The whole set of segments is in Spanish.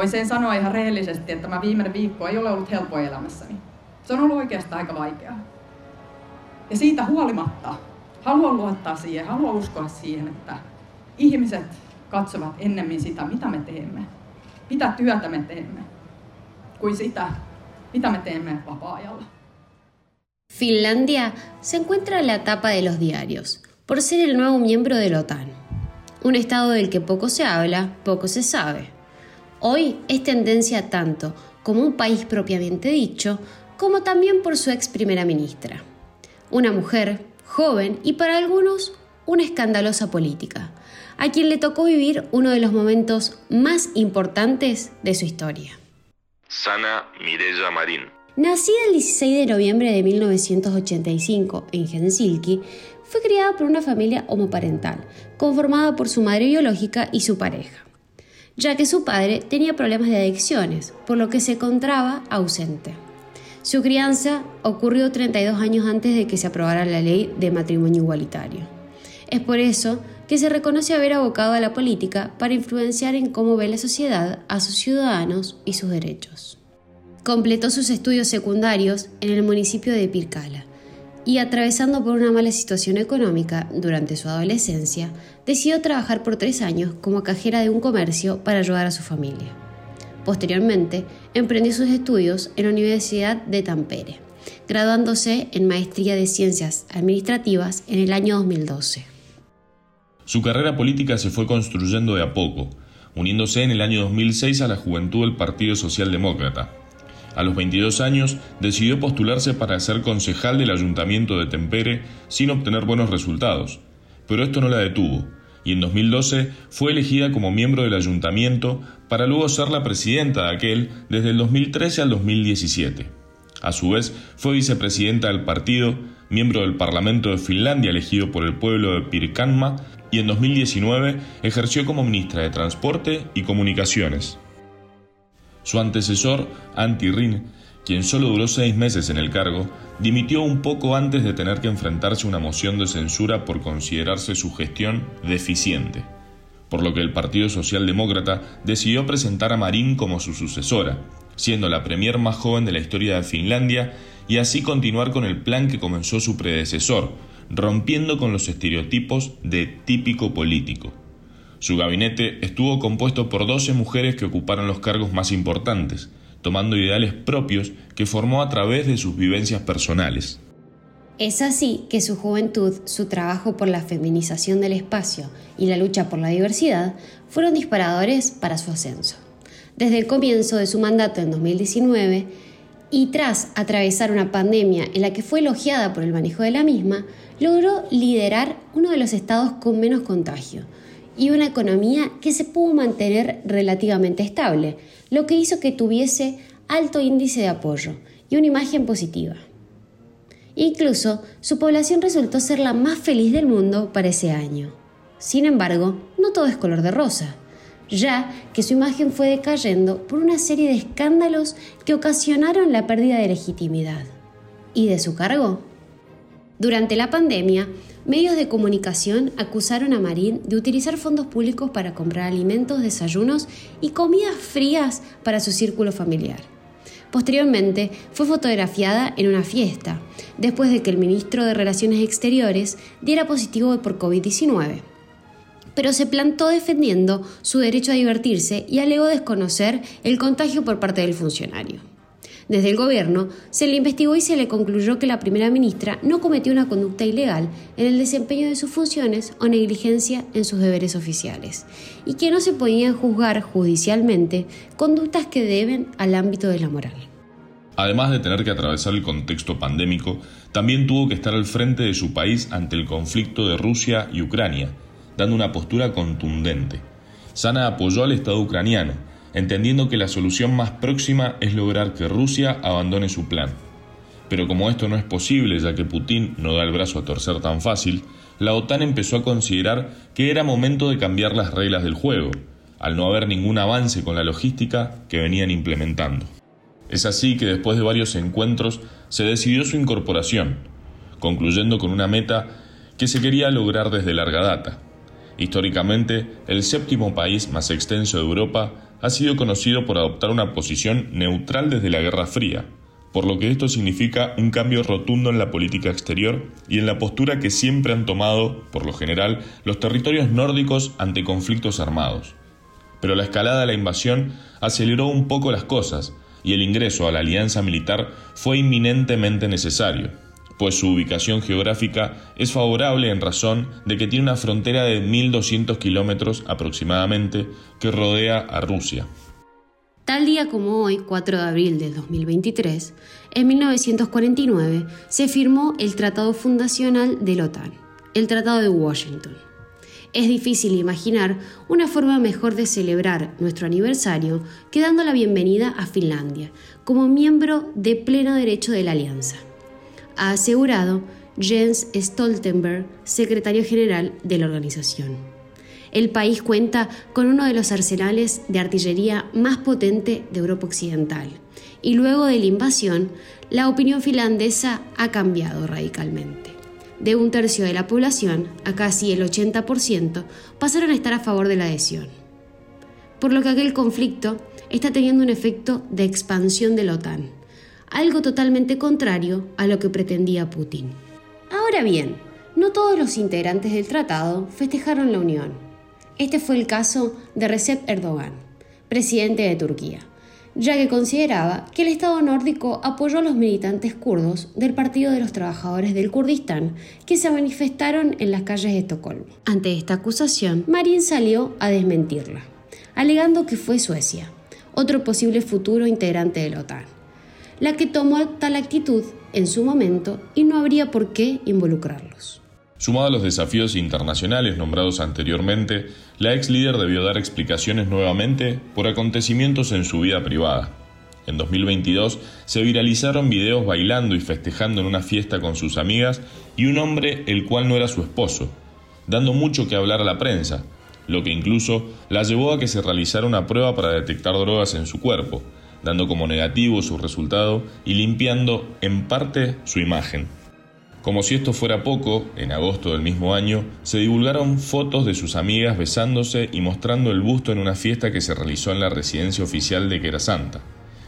Voin sen sanoa ihan rehellisesti, että tämä viimeinen viikko ei ole ollut helppo elämässäni. Se on ollut oikeastaan aika vaikeaa. Ja siitä huolimatta haluan luottaa siihen, haluan uskoa siihen, että ihmiset katsovat ennemmin sitä, mitä me teemme, mitä työtä me teemme, kuin sitä, mitä me teemme vapaa-ajalla. Finlandia se encuentra en la tapa de los diarios por ser el nuevo miembro de la OTAN, un estado del que poco se habla, poco se sabe. Hoy es tendencia tanto como un país propiamente dicho, como también por su ex primera ministra, una mujer joven y para algunos una escandalosa política, a quien le tocó vivir uno de los momentos más importantes de su historia. Sana Mirella Marín. Nacida el 16 de noviembre de 1985 en Helsinki, fue criada por una familia homoparental, conformada por su madre biológica y su pareja, ya que su padre tenía problemas de adicciones, por lo que se encontraba ausente. Su crianza ocurrió 32 años antes de que se aprobara la ley de matrimonio igualitario. Es por eso que se reconoce haber abocado a la política para influenciar en cómo ve la sociedad a sus ciudadanos y sus derechos. Completó sus estudios secundarios en el municipio de Pircala y atravesando por una mala situación económica durante su adolescencia, decidió trabajar por tres años como cajera de un comercio para ayudar a su familia. Posteriormente, emprendió sus estudios en la Universidad de Tampere, graduándose en Maestría de Ciencias Administrativas en el año 2012. Su carrera política se fue construyendo de a poco, uniéndose en el año 2006 a la juventud del Partido Socialdemócrata. A los 22 años decidió postularse para ser concejal del Ayuntamiento de Tempere sin obtener buenos resultados, pero esto no la detuvo y en 2012 fue elegida como miembro del ayuntamiento para luego ser la presidenta de aquel desde el 2013 al 2017. A su vez, fue vicepresidenta del partido, miembro del Parlamento de Finlandia elegido por el pueblo de Pirkanma y en 2019 ejerció como ministra de Transporte y Comunicaciones. Su antecesor, Antti Rin, quien solo duró seis meses en el cargo, dimitió un poco antes de tener que enfrentarse a una moción de censura por considerarse su gestión deficiente, por lo que el Partido Socialdemócrata decidió presentar a Marín como su sucesora, siendo la premier más joven de la historia de Finlandia y así continuar con el plan que comenzó su predecesor, rompiendo con los estereotipos de típico político. Su gabinete estuvo compuesto por 12 mujeres que ocuparon los cargos más importantes, tomando ideales propios que formó a través de sus vivencias personales. Es así que su juventud, su trabajo por la feminización del espacio y la lucha por la diversidad fueron disparadores para su ascenso. Desde el comienzo de su mandato en 2019 y tras atravesar una pandemia en la que fue elogiada por el manejo de la misma, logró liderar uno de los estados con menos contagio y una economía que se pudo mantener relativamente estable, lo que hizo que tuviese alto índice de apoyo y una imagen positiva. Incluso su población resultó ser la más feliz del mundo para ese año. Sin embargo, no todo es color de rosa, ya que su imagen fue decayendo por una serie de escándalos que ocasionaron la pérdida de legitimidad. ¿Y de su cargo? Durante la pandemia, medios de comunicación acusaron a Marín de utilizar fondos públicos para comprar alimentos, desayunos y comidas frías para su círculo familiar. Posteriormente, fue fotografiada en una fiesta, después de que el ministro de Relaciones Exteriores diera positivo por COVID-19. Pero se plantó defendiendo su derecho a divertirse y alegó desconocer el contagio por parte del funcionario. Desde el gobierno se le investigó y se le concluyó que la primera ministra no cometió una conducta ilegal en el desempeño de sus funciones o negligencia en sus deberes oficiales, y que no se podían juzgar judicialmente conductas que deben al ámbito de la moral. Además de tener que atravesar el contexto pandémico, también tuvo que estar al frente de su país ante el conflicto de Rusia y Ucrania, dando una postura contundente. Sana apoyó al Estado ucraniano, entendiendo que la solución más próxima es lograr que Rusia abandone su plan. Pero como esto no es posible ya que Putin no da el brazo a torcer tan fácil, la OTAN empezó a considerar que era momento de cambiar las reglas del juego, al no haber ningún avance con la logística que venían implementando. Es así que después de varios encuentros se decidió su incorporación, concluyendo con una meta que se quería lograr desde larga data. Históricamente, el séptimo país más extenso de Europa ha sido conocido por adoptar una posición neutral desde la Guerra Fría, por lo que esto significa un cambio rotundo en la política exterior y en la postura que siempre han tomado, por lo general, los territorios nórdicos ante conflictos armados. Pero la escalada de la invasión aceleró un poco las cosas y el ingreso a la alianza militar fue inminentemente necesario, pues su ubicación geográfica es favorable en razón de que tiene una frontera de 1.200 kilómetros aproximadamente que rodea a Rusia. Tal día como hoy, 4 de abril del 2023, en 1949 se firmó el Tratado Fundacional de la OTAN, el Tratado de Washington. Es difícil imaginar una forma mejor de celebrar nuestro aniversario que dando la bienvenida a Finlandia como miembro de pleno derecho de la alianza. Ha asegurado Jens Stoltenberg, secretario general de la organización. El país cuenta con uno de los arsenales de artillería más potente de Europa Occidental. Y luego de la invasión, la opinión finlandesa ha cambiado radicalmente. De un tercio de la población a casi el 80% pasaron a estar a favor de la adhesión. Por lo que aquel conflicto está teniendo un efecto de expansión de la OTAN, algo totalmente contrario a lo que pretendía Putin. Ahora bien, no todos los integrantes del tratado festejaron la unión. Este fue el caso de Recep Erdogan, presidente de Turquía, ya que consideraba que el Estado nórdico apoyó a los militantes kurdos del Partido de los Trabajadores del Kurdistán que se manifestaron en las calles de Estocolmo. Ante esta acusación, Marín salió a desmentirla, alegando que fue Suecia, otro posible futuro integrante de la OTAN, la que tomó tal actitud en su momento y no habría por qué involucrarlos. Sumado a los desafíos internacionales nombrados anteriormente, la ex líder debió dar explicaciones nuevamente por acontecimientos en su vida privada. En 2022 se viralizaron videos bailando y festejando en una fiesta con sus amigas y un hombre el cual no era su esposo, dando mucho que hablar a la prensa, lo que incluso la llevó a que se realizara una prueba para detectar drogas en su cuerpo, dando como negativo su resultado y limpiando en parte su imagen. Como si esto fuera poco, en agosto del mismo año se divulgaron fotos de sus amigas besándose y mostrando el busto en una fiesta que se realizó en la residencia oficial de Santa.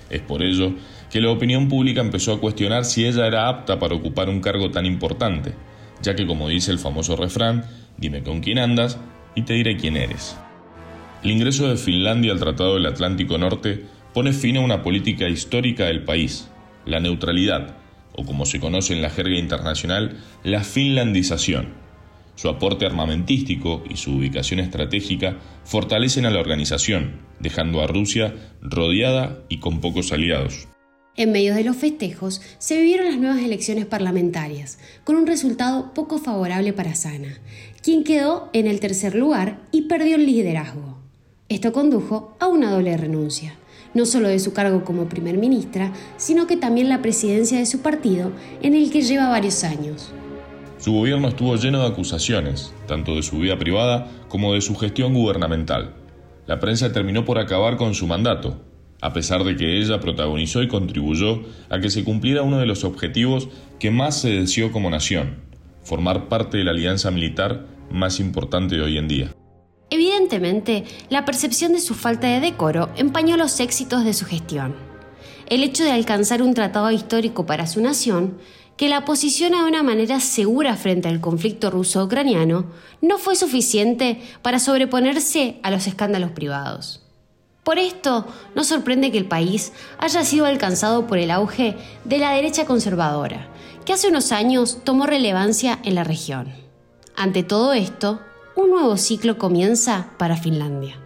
Es por ello que la opinión pública empezó a cuestionar si ella era apta para ocupar un cargo tan importante, ya que como dice el famoso refrán, dime con quién andas y te diré quién eres. El ingreso de Finlandia al Tratado del Atlántico Norte pone fin a una política histórica del país, la neutralidad, o como se conoce en la jerga internacional, la finlandización. Su aporte armamentístico y su ubicación estratégica fortalecen a la organización, dejando a Rusia rodeada y con pocos aliados. En medio de los festejos se vivieron las nuevas elecciones parlamentarias, con un resultado poco favorable para Sana, quien quedó en el tercer lugar y perdió el liderazgo. Esto condujo a una doble renuncia no solo de su cargo como primer ministra, sino que también la presidencia de su partido, en el que lleva varios años. Su gobierno estuvo lleno de acusaciones, tanto de su vida privada como de su gestión gubernamental. La prensa terminó por acabar con su mandato, a pesar de que ella protagonizó y contribuyó a que se cumpliera uno de los objetivos que más se deseó como nación, formar parte de la alianza militar más importante de hoy en día. La percepción de su falta de decoro empañó los éxitos de su gestión. El hecho de alcanzar un tratado histórico para su nación, que la posiciona de una manera segura frente al conflicto ruso-ucraniano, no fue suficiente para sobreponerse a los escándalos privados. Por esto, no sorprende que el país haya sido alcanzado por el auge de la derecha conservadora, que hace unos años tomó relevancia en la región. Ante todo esto, un nuevo ciclo comienza para Finlandia.